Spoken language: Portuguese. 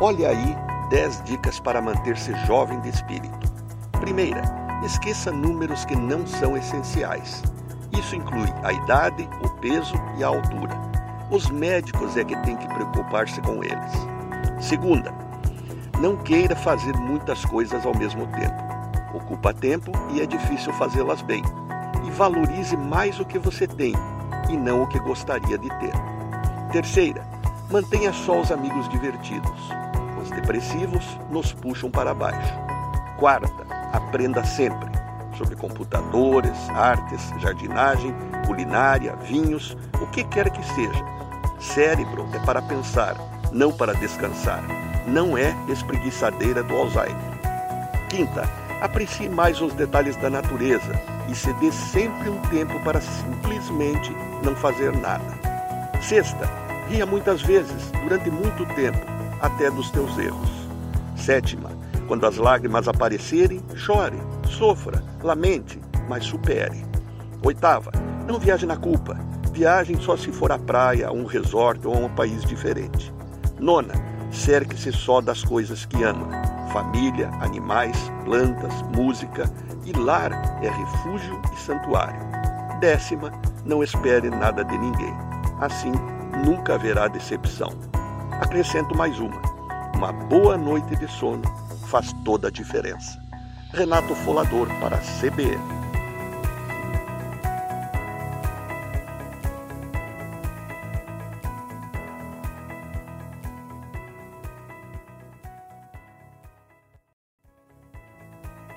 Olhe aí 10 dicas para manter-se jovem de espírito. Primeira, esqueça números que não são essenciais. Isso inclui a idade, o peso e a altura. Os médicos é que têm que preocupar-se com eles. Segunda, não queira fazer muitas coisas ao mesmo tempo. Ocupa tempo e é difícil fazê-las bem. E valorize mais o que você tem e não o que gostaria de ter. Terceira, mantenha só os amigos divertidos. Os depressivos nos puxam para baixo. Quarta, aprenda sempre sobre computadores, artes, jardinagem, culinária, vinhos, o que quer que seja. Cérebro é para pensar, não para descansar. Não é espreguiçadeira do Alzheimer. Quinta, aprecie mais os detalhes da natureza e se dê sempre um tempo para simplesmente não fazer nada. Sexta, ria muitas vezes, durante muito tempo, até dos teus erros. Sétima, quando as lágrimas aparecerem, chore, sofra, lamente, mas supere. Oitava, não viaje na culpa. Viagem só se for à praia, a um resort ou a um país diferente. Nona, cerque-se só das coisas que ama. Família, animais, plantas, música e lar é refúgio e santuário. Décima, não espere nada de ninguém. Assim, nunca haverá decepção. Acrescento mais uma. Uma boa noite de sono faz toda a diferença. Renato Folador para a CBN.